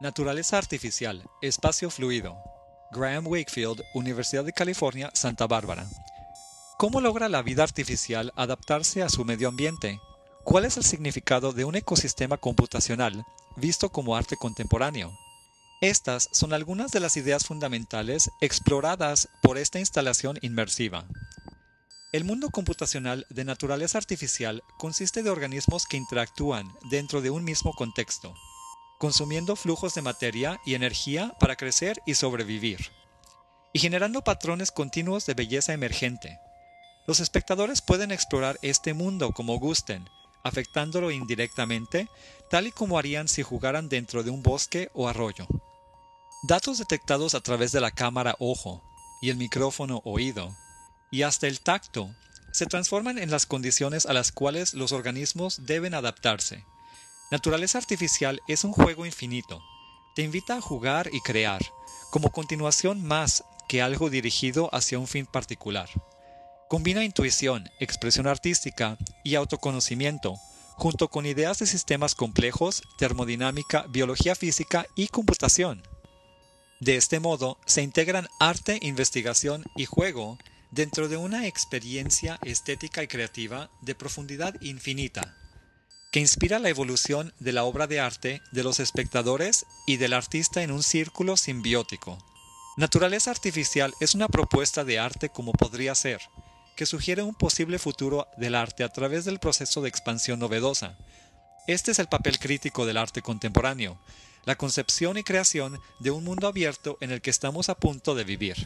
Naturaleza artificial, espacio fluido. Graham Wakefield, Universidad de California, Santa Bárbara. ¿Cómo logra la vida artificial adaptarse a su medio ambiente? ¿Cuál es el significado de un ecosistema computacional visto como arte contemporáneo? Estas son algunas de las ideas fundamentales exploradas por esta instalación inmersiva. El mundo computacional de naturaleza artificial consiste de organismos que interactúan dentro de un mismo contexto, consumiendo flujos de materia y energía para crecer y sobrevivir, y generando patrones continuos de belleza emergente. Los espectadores pueden explorar este mundo como gusten, afectándolo indirectamente, tal y como harían si jugaran dentro de un bosque o arroyo. Datos detectados a través de la cámara ojo y el micrófono oído y hasta el tacto se transforman en las condiciones a las cuales los organismos deben adaptarse. Naturaleza artificial es un juego infinito. Te invita a jugar y crear, como continuación más que algo dirigido hacia un fin particular. Combina intuición, expresión artística y autoconocimiento, junto con ideas de sistemas complejos, termodinámica, biología física y computación. De este modo, se integran arte, investigación y juego dentro de una experiencia estética y creativa de profundidad infinita, que inspira la evolución de la obra de arte de los espectadores y del artista en un círculo simbiótico. Naturaleza artificial es una propuesta de arte como podría ser, que sugiere un posible futuro del arte a través del proceso de expansión novedosa. Este es el papel crítico del arte contemporáneo, la concepción y creación de un mundo abierto en el que estamos a punto de vivir.